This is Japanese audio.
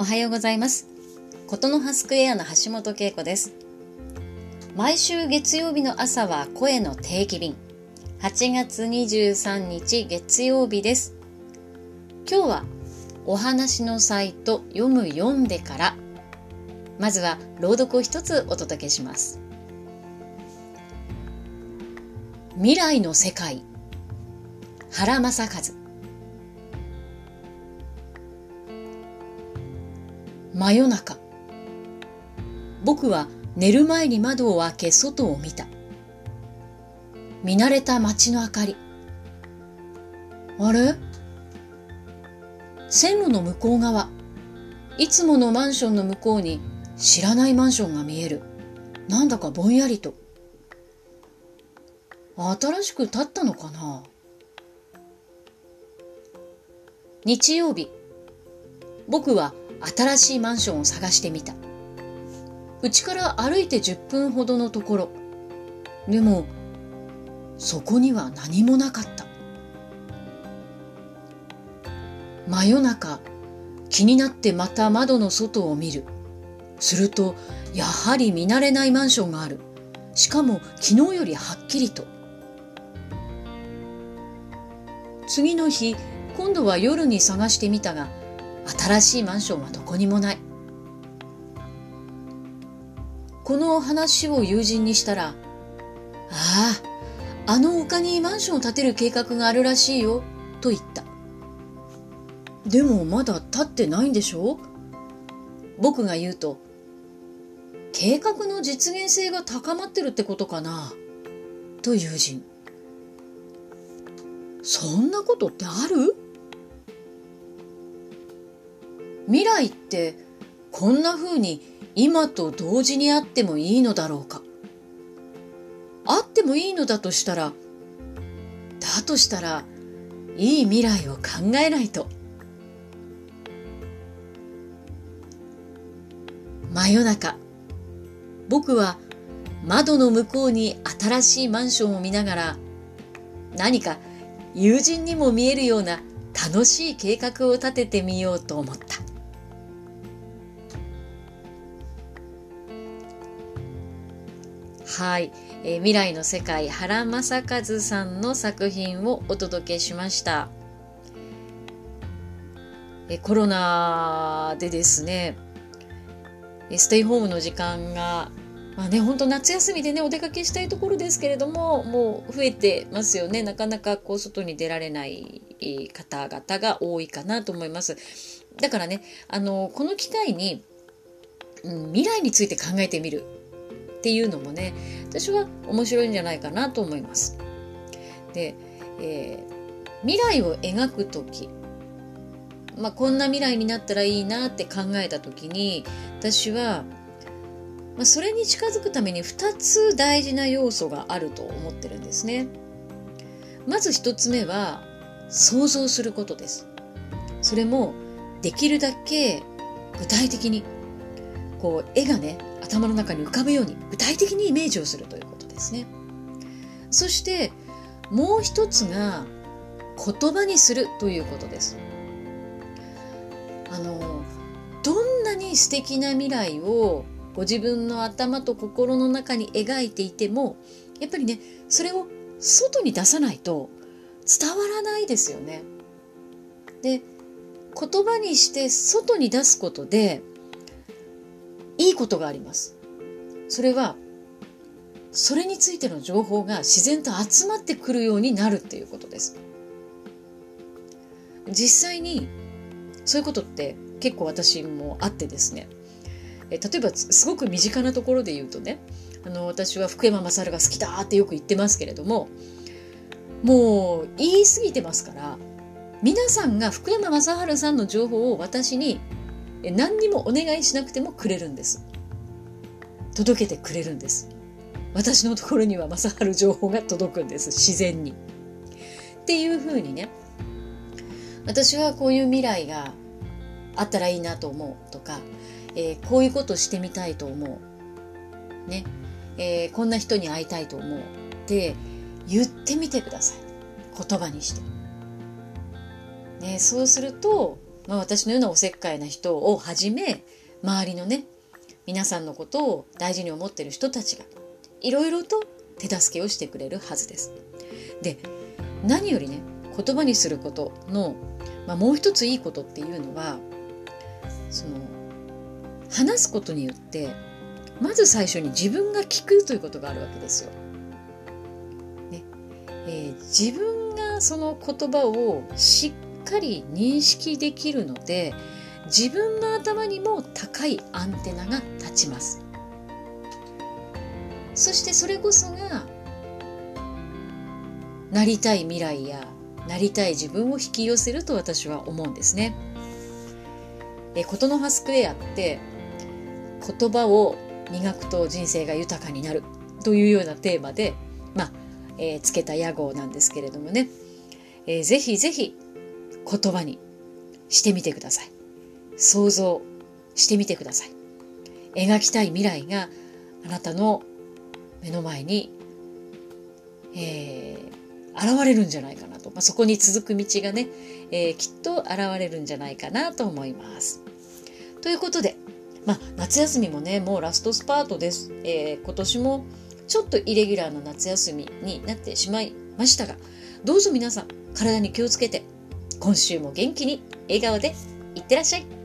おはようございます。ことの葉スクエアの橋本恵子です。毎週月曜日の朝は声の定期便。8月23日月曜日です。今日はお話のサイト読む読んでから、まずは朗読を一つお届けします。未来の世界原正和真夜中。僕は寝る前に窓を開け外を見た。見慣れた街の明かり。あれ？線路の向こう側。いつものマンションの向こうに知らないマンションが見える。なんだかぼんやりと。新しく建ったのかな？日曜日。僕は新しいマンションを探してみた。うちから歩いて10分ほどのところ。でも、そこには何もなかった。真夜中、気になってまた窓の外を見る。すると、やはり見慣れないマンションがある。しかも昨日よりはっきりと。次の日、今度は夜に探してみたが、新しいマンションはどこにもない。この話を友人にしたら、ああ、あの丘にマンションを建てる計画があるらしいよ、と言った。でもまだ建ってないんでしょ？僕が言うと、計画の実現性が高まってるってことかな、と友人。そんなことってある？未来ってこんな風に今と同時にあってもいいのだろうかあってもいいのだとしたらだとしたらいい未来を考えないと真夜中僕は窓の向こうに新しいマンションを見ながら何か友人にも見えるような楽しい計画を立ててみようと思った。はい、えー、未来の世界原正和さんの作品をお届けしました。えコロナでですね、ステイホームの時間が、まあね、本当夏休みでね、お出かけしたいところですけれども、もう増えてますよね。なかなかこう、外に出られない方々が多いかなと思います。だからね、あの、この機会に、うん、未来について考えてみるっていうのもね私は面白いんじゃないかなと思います。で、えー、未来を描く時まあ、こんな未来になったらいいなって考えた時に私は、まあ、それに近づくために2つ大事な要素があると思ってるんですね。まず1つ目は想像することです。それもできるだけ具体的にこう絵がね頭の中に浮かぶように具体的にイメージをするということですね。そしてもう一つが言葉にするということです。あのどんなに素敵な未来をご自分の頭と心の中に描いていてもやっぱりねそれを外に出さないと伝わらないですよね。で言葉にして外に出すことでいいことがあります。それは、それについての情報が自然と集まってくるようになるっていうことです。実際に、そういうことって結構私もあってですね。え例えば、すごく身近なところで言うとね、あの、私は福山雅治が好きだってよく言ってますけれども、もう言い過ぎてますから、皆さんが福山雅治さんの情報を私に何にもお願いしなくてもくれるんです。届けてくれるんです。私のところには正治情報が届くんです。自然に。っていうふうにね私はこういう未来があったらいいなと思うとか、えー、こういうことしてみたいと思う。ね、えー、こんな人に会いたいと思うって言ってみてください。言葉にして、ね、そうするとまあ、私のようなおせっかいな人をはじめ周りのね皆さんのことを大事に思ってる人たちがいろいろと手助けをしてくれるはずです。で何よりね言葉にすることの、まあ、もう一ついいことっていうのはその話すことによってまず最初に自分が聞くということがあるわけですよ。ねえー、自分がその言葉をしっかり認識できるので自分の頭にも高いアンテナが立ちます。そしてそれこそがなりたい未来やなりたい自分を引き寄せると私は思うんですね。えことの葉スクエアって言葉を磨くと人生が豊かになるというようなテーマで、まあ、えー、つけた屋号なんですけれどもね、えー、ぜひぜひ言葉にしてみてください。想像してみてください。描きたい未来があなたの目の前に、えー、現れるんじゃないかなと。まあ、そこに続く道がね、えー、きっと現れるんじゃないかなと思います。ということで、まあ、夏休みもね、もうラストスパートです。えー、今年もちょっとイレギュラーな夏休みになってしまいましたが、どうぞ皆さん、体に気をつけて、今週も元気に笑顔でいってらっしゃい。